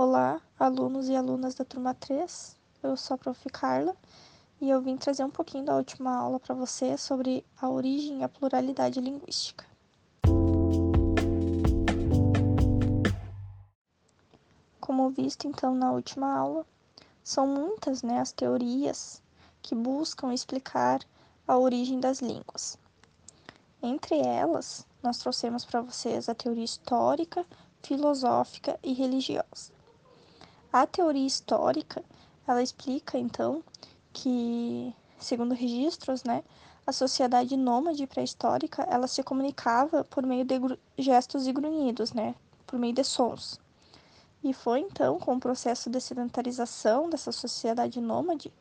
Olá, alunos e alunas da turma 3. Eu sou a Prof. Carla e eu vim trazer um pouquinho da última aula para você sobre a origem e a pluralidade linguística. Como visto então na última aula, são muitas né, as teorias que buscam explicar a origem das línguas. Entre elas, nós trouxemos para vocês a teoria histórica, filosófica e religiosa. A teoria histórica, ela explica então que, segundo registros, né, a sociedade nômade pré-histórica, ela se comunicava por meio de gestos e grunhidos, né, por meio de sons. E foi então com o processo de sedentarização dessa sociedade nômade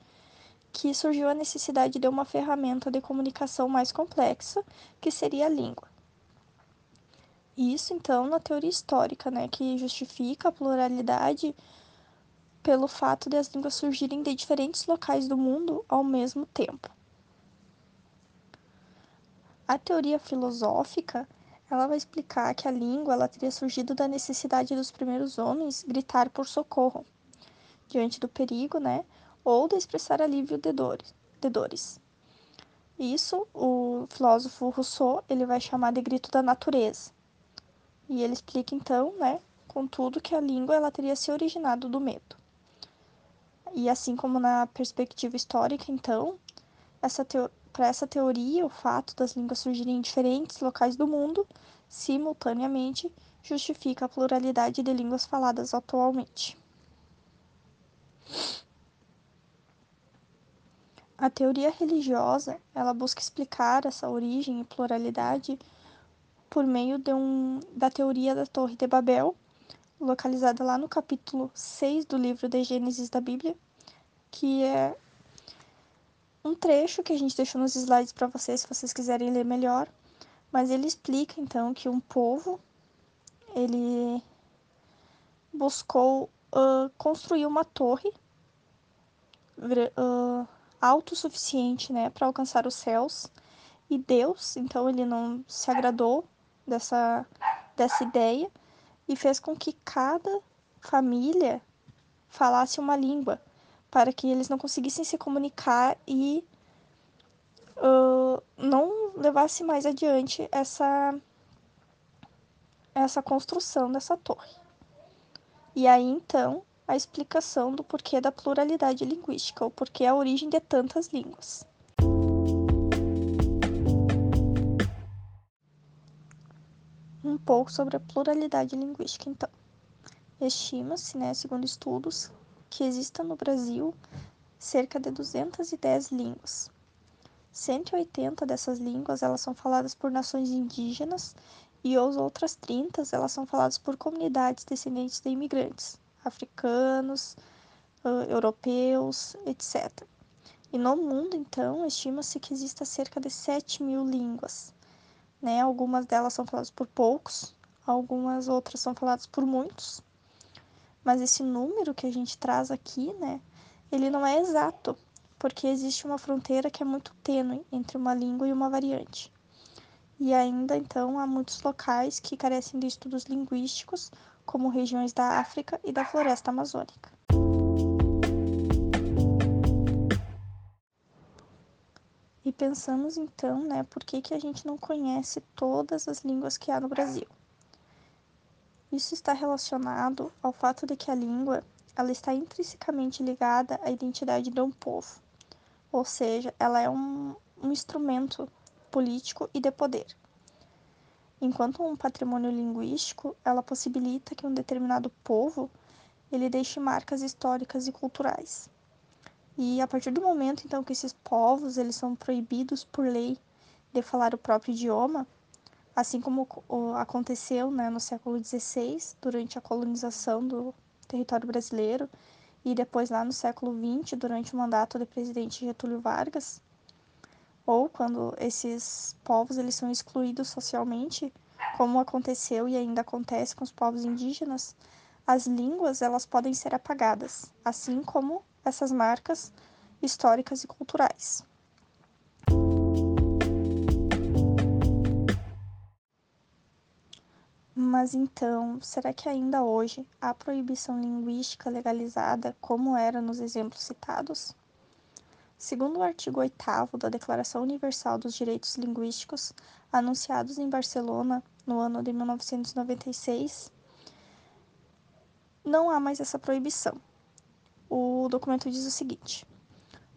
que surgiu a necessidade de uma ferramenta de comunicação mais complexa, que seria a língua. Isso então na teoria histórica, né, que justifica a pluralidade pelo fato de as línguas surgirem de diferentes locais do mundo ao mesmo tempo. A teoria filosófica, ela vai explicar que a língua ela teria surgido da necessidade dos primeiros homens gritar por socorro diante do perigo, né, ou de expressar alívio de dores. De dores. Isso o filósofo Rousseau ele vai chamar de grito da natureza. E ele explica então, né, contudo que a língua ela teria se originado do medo. E assim como na perspectiva histórica, então, essa para essa teoria, o fato das línguas surgirem em diferentes locais do mundo, simultaneamente, justifica a pluralidade de línguas faladas atualmente. A teoria religiosa, ela busca explicar essa origem e pluralidade por meio de um, da teoria da Torre de Babel, localizada lá no capítulo 6 do livro de Gênesis da Bíblia, que é um trecho que a gente deixou nos slides para vocês, se vocês quiserem ler melhor. Mas ele explica então que um povo ele buscou uh, construir uma torre uh, autossuficiente, né, para alcançar os céus. E Deus, então, ele não se agradou dessa, dessa ideia e fez com que cada família falasse uma língua para que eles não conseguissem se comunicar e uh, não levasse mais adiante essa essa construção dessa torre. E aí então a explicação do porquê da pluralidade linguística, ou porquê a origem de tantas línguas. Um pouco sobre a pluralidade linguística, então. Estima-se, né, segundo estudos, que existam no Brasil cerca de 210 línguas. 180 dessas línguas elas são faladas por nações indígenas e as outras 30 elas são faladas por comunidades descendentes de imigrantes, africanos, europeus, etc. E no mundo, então, estima-se que exista cerca de 7 mil línguas. Né? Algumas delas são faladas por poucos, algumas outras são faladas por muitos. Mas esse número que a gente traz aqui, né, ele não é exato, porque existe uma fronteira que é muito tênue entre uma língua e uma variante. E ainda então há muitos locais que carecem de estudos linguísticos, como regiões da África e da floresta amazônica. E pensamos então, né, por que, que a gente não conhece todas as línguas que há no Brasil? Isso está relacionado ao fato de que a língua ela está intrinsecamente ligada à identidade de um povo, ou seja, ela é um, um instrumento político e de poder. Enquanto um patrimônio linguístico, ela possibilita que um determinado povo ele deixe marcas históricas e culturais. E a partir do momento então que esses povos eles são proibidos por lei de falar o próprio idioma, assim como aconteceu né, no século XVI, durante a colonização do território brasileiro, e depois lá no século XX, durante o mandato do presidente Getúlio Vargas, ou quando esses povos eles são excluídos socialmente, como aconteceu e ainda acontece com os povos indígenas, as línguas elas podem ser apagadas, assim como essas marcas históricas e culturais. Mas então, será que ainda hoje há proibição linguística legalizada, como era nos exemplos citados? Segundo o artigo 8 da Declaração Universal dos Direitos Linguísticos, anunciados em Barcelona no ano de 1996, não há mais essa proibição. O documento diz o seguinte: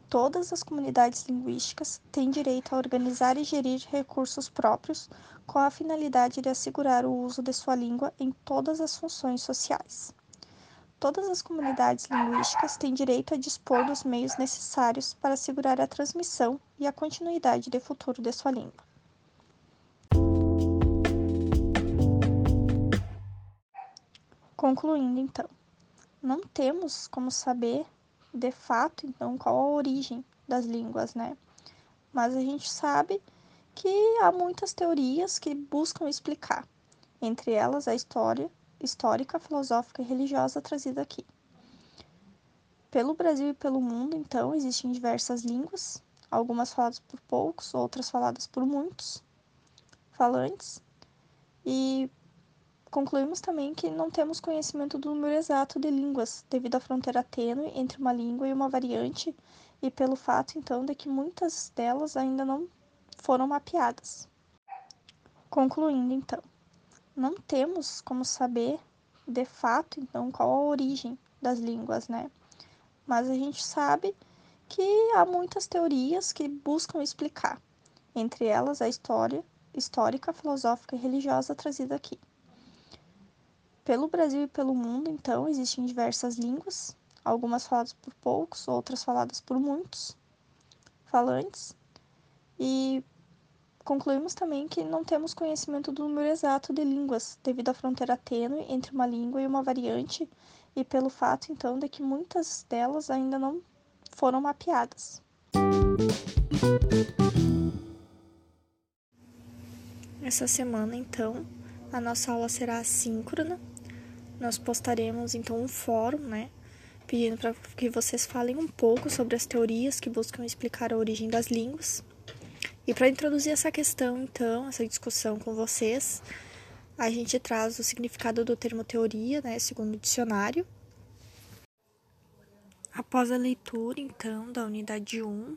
todas as comunidades linguísticas têm direito a organizar e gerir recursos próprios com a finalidade de assegurar o uso de sua língua em todas as funções sociais. Todas as comunidades linguísticas têm direito a dispor dos meios necessários para assegurar a transmissão e a continuidade de futuro de sua língua. Concluindo, então, não temos como saber de fato, então, qual a origem das línguas, né? Mas a gente sabe que há muitas teorias que buscam explicar, entre elas a história histórica, filosófica e religiosa trazida aqui. Pelo Brasil e pelo mundo, então, existem diversas línguas, algumas faladas por poucos, outras faladas por muitos falantes, e Concluímos também que não temos conhecimento do número exato de línguas, devido à fronteira tênue entre uma língua e uma variante, e pelo fato, então, de que muitas delas ainda não foram mapeadas. Concluindo, então, não temos como saber de fato, então, qual a origem das línguas, né? Mas a gente sabe que há muitas teorias que buscam explicar, entre elas a história histórica, filosófica e religiosa trazida aqui. Pelo Brasil e pelo mundo, então, existem diversas línguas, algumas faladas por poucos, outras faladas por muitos falantes. E concluímos também que não temos conhecimento do número exato de línguas, devido à fronteira tênue entre uma língua e uma variante, e pelo fato, então, de que muitas delas ainda não foram mapeadas. Essa semana, então, a nossa aula será assíncrona nós postaremos então um fórum, né, pedindo para que vocês falem um pouco sobre as teorias que buscam explicar a origem das línguas. E para introduzir essa questão, então, essa discussão com vocês, a gente traz o significado do termo teoria, né, segundo o dicionário. Após a leitura, então, da unidade 1,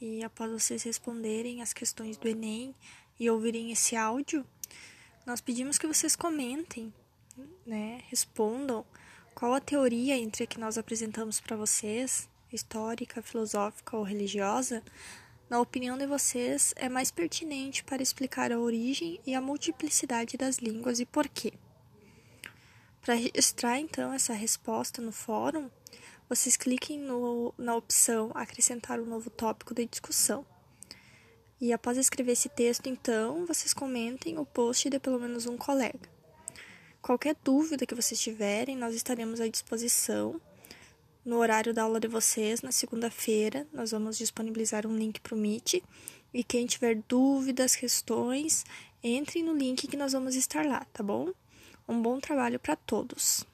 e após vocês responderem as questões do Enem e ouvirem esse áudio, nós pedimos que vocês comentem né, respondam qual a teoria entre a que nós apresentamos para vocês, histórica, filosófica ou religiosa, na opinião de vocês, é mais pertinente para explicar a origem e a multiplicidade das línguas e por quê. Para registrar então essa resposta no fórum, vocês cliquem no, na opção Acrescentar um novo tópico de discussão. E após escrever esse texto, então, vocês comentem o post de pelo menos um colega. Qualquer dúvida que vocês tiverem, nós estaremos à disposição. No horário da aula de vocês, na segunda-feira, nós vamos disponibilizar um link para o Meet. E quem tiver dúvidas, questões, entre no link que nós vamos estar lá, tá bom? Um bom trabalho para todos!